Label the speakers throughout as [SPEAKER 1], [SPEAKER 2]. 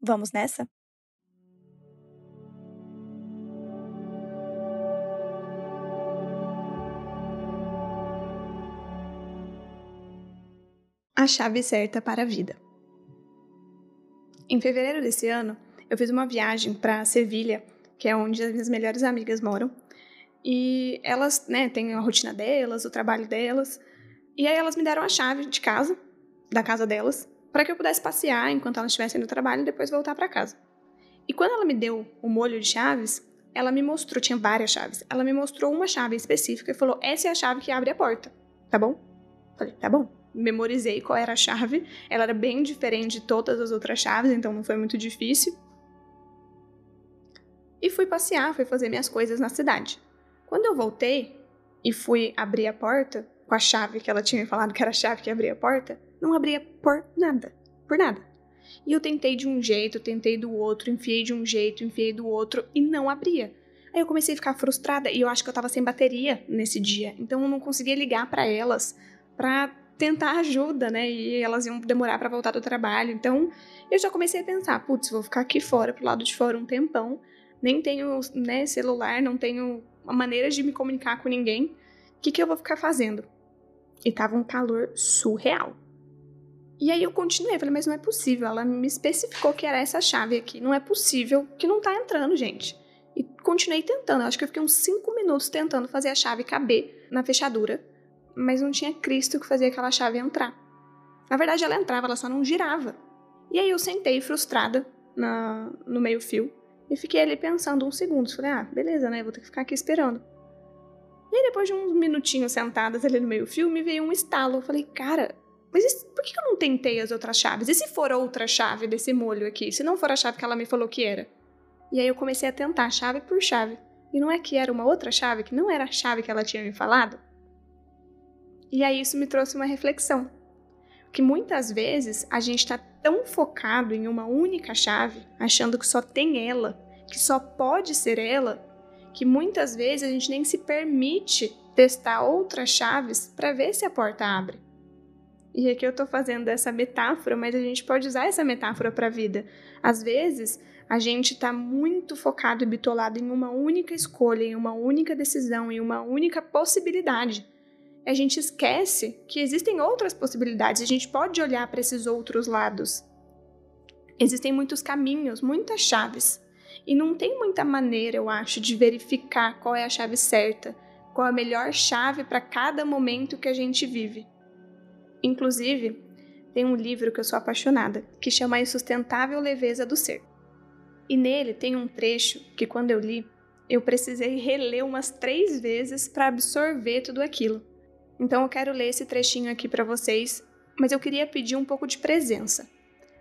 [SPEAKER 1] Vamos nessa? A chave certa para a vida. Em fevereiro desse ano, eu fiz uma viagem para Sevilha, que é onde as minhas melhores amigas moram. E elas, né, têm a rotina delas, o trabalho delas. E aí elas me deram a chave de casa, da casa delas, para que eu pudesse passear enquanto elas estivessem no trabalho e depois voltar para casa. E quando ela me deu o molho de chaves, ela me mostrou, tinha várias chaves. Ela me mostrou uma chave específica e falou: "Essa é a chave que abre a porta". Tá bom? Falei: "Tá bom". Memorizei qual era a chave. Ela era bem diferente de todas as outras chaves, então não foi muito difícil. E fui passear, fui fazer minhas coisas na cidade. Quando eu voltei e fui abrir a porta com a chave que ela tinha me falado que era a chave que abria a porta, não abria por nada, por nada. E eu tentei de um jeito, tentei do outro, enfiei de um jeito, enfiei do outro e não abria. Aí eu comecei a ficar frustrada e eu acho que eu tava sem bateria nesse dia, então eu não conseguia ligar para elas para tentar ajuda, né? E elas iam demorar para voltar do trabalho. Então eu já comecei a pensar, putz, vou ficar aqui fora, pro lado de fora um tempão. Nem tenho, né, celular, não tenho maneira de me comunicar com ninguém. O que, que eu vou ficar fazendo? E tava um calor surreal. E aí eu continuei, falei, mas não é possível. Ela me especificou que era essa chave aqui. Não é possível que não tá entrando, gente. E continuei tentando. acho que eu fiquei uns 5 minutos tentando fazer a chave caber na fechadura. Mas não tinha Cristo que fazia aquela chave entrar. Na verdade, ela entrava, ela só não girava. E aí eu sentei frustrada na, no meio-fio e fiquei ali pensando uns segundos. Falei, ah, beleza, né? Vou ter que ficar aqui esperando. E aí, depois de uns minutinhos sentadas ali no meio-fio, me veio um estalo. Eu falei, cara, mas por que eu não tentei as outras chaves? E se for outra chave desse molho aqui? Se não for a chave que ela me falou que era? E aí eu comecei a tentar chave por chave. E não é que era uma outra chave, que não era a chave que ela tinha me falado? E aí isso me trouxe uma reflexão. Que muitas vezes a gente está tão focado em uma única chave, achando que só tem ela, que só pode ser ela, que muitas vezes a gente nem se permite testar outras chaves para ver se a porta abre. E aqui eu estou fazendo essa metáfora, mas a gente pode usar essa metáfora para a vida. Às vezes, a gente está muito focado e bitolado em uma única escolha, em uma única decisão, em uma única possibilidade. A gente esquece que existem outras possibilidades, a gente pode olhar para esses outros lados. Existem muitos caminhos, muitas chaves. E não tem muita maneira, eu acho, de verificar qual é a chave certa, qual é a melhor chave para cada momento que a gente vive. Inclusive, tem um livro que eu sou apaixonada, que chama A Insustentável Leveza do Ser. E nele tem um trecho que, quando eu li, eu precisei reler umas três vezes para absorver tudo aquilo. Então eu quero ler esse trechinho aqui para vocês, mas eu queria pedir um pouco de presença.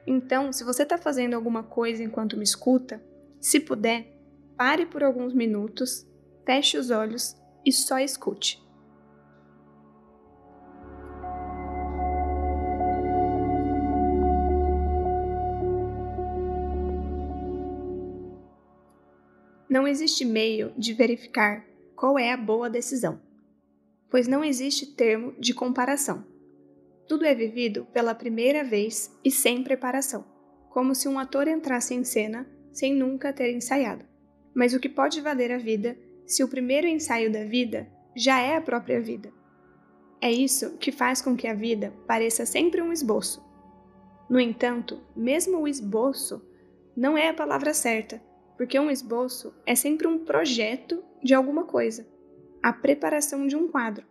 [SPEAKER 1] Então, se você está fazendo alguma coisa enquanto me escuta, se puder, pare por alguns minutos, feche os olhos e só escute. Não existe meio de verificar qual é a boa decisão, pois não existe termo de comparação. Tudo é vivido pela primeira vez e sem preparação, como se um ator entrasse em cena sem nunca ter ensaiado. Mas o que pode valer a vida se o primeiro ensaio da vida já é a própria vida? É isso que faz com que a vida pareça sempre um esboço. No entanto, mesmo o esboço não é a palavra certa, porque um esboço é sempre um projeto de alguma coisa, a preparação de um quadro.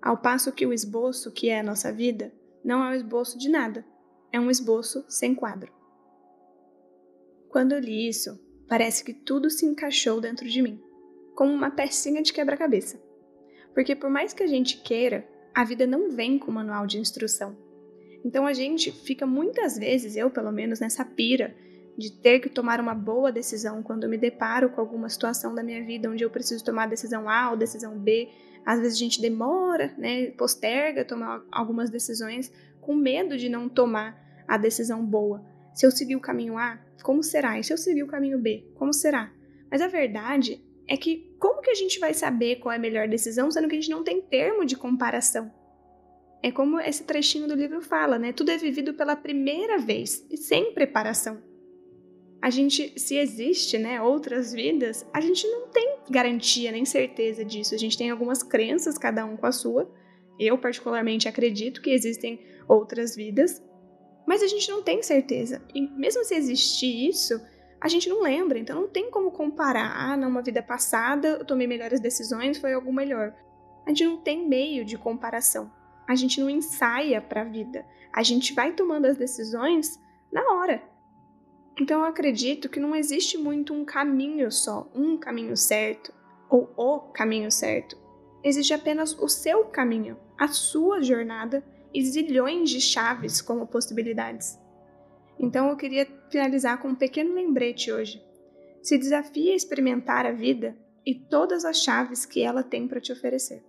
[SPEAKER 1] Ao passo que o esboço, que é a nossa vida, não é um esboço de nada, é um esboço sem quadro. Quando eu li isso, parece que tudo se encaixou dentro de mim, como uma pecinha de quebra-cabeça. Porque por mais que a gente queira, a vida não vem com manual de instrução. Então a gente fica muitas vezes, eu pelo menos, nessa pira de ter que tomar uma boa decisão quando eu me deparo com alguma situação da minha vida onde eu preciso tomar decisão A ou decisão B. Às vezes a gente demora, né, posterga tomar algumas decisões com medo de não tomar a decisão boa. Se eu seguir o caminho A, como será? E se eu seguir o caminho B, como será? Mas a verdade é que como que a gente vai saber qual é a melhor decisão sendo que a gente não tem termo de comparação? É como esse trechinho do livro fala, né? Tudo é vivido pela primeira vez e sem preparação. A gente, se existe, né, outras vidas, a gente não tem garantia nem certeza disso. A gente tem algumas crenças, cada um com a sua. Eu particularmente acredito que existem outras vidas, mas a gente não tem certeza. E mesmo se existir isso, a gente não lembra, então não tem como comparar. Ah, numa vida passada eu tomei melhores decisões, foi algo melhor. A gente não tem meio de comparação a gente não ensaia para a vida. A gente vai tomando as decisões na hora. Então eu acredito que não existe muito um caminho só, um caminho certo ou o caminho certo. Existe apenas o seu caminho, a sua jornada e zilhões de chaves como possibilidades. Então eu queria finalizar com um pequeno lembrete hoje. Se desafie a experimentar a vida e todas as chaves que ela tem para te oferecer.